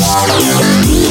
What are you?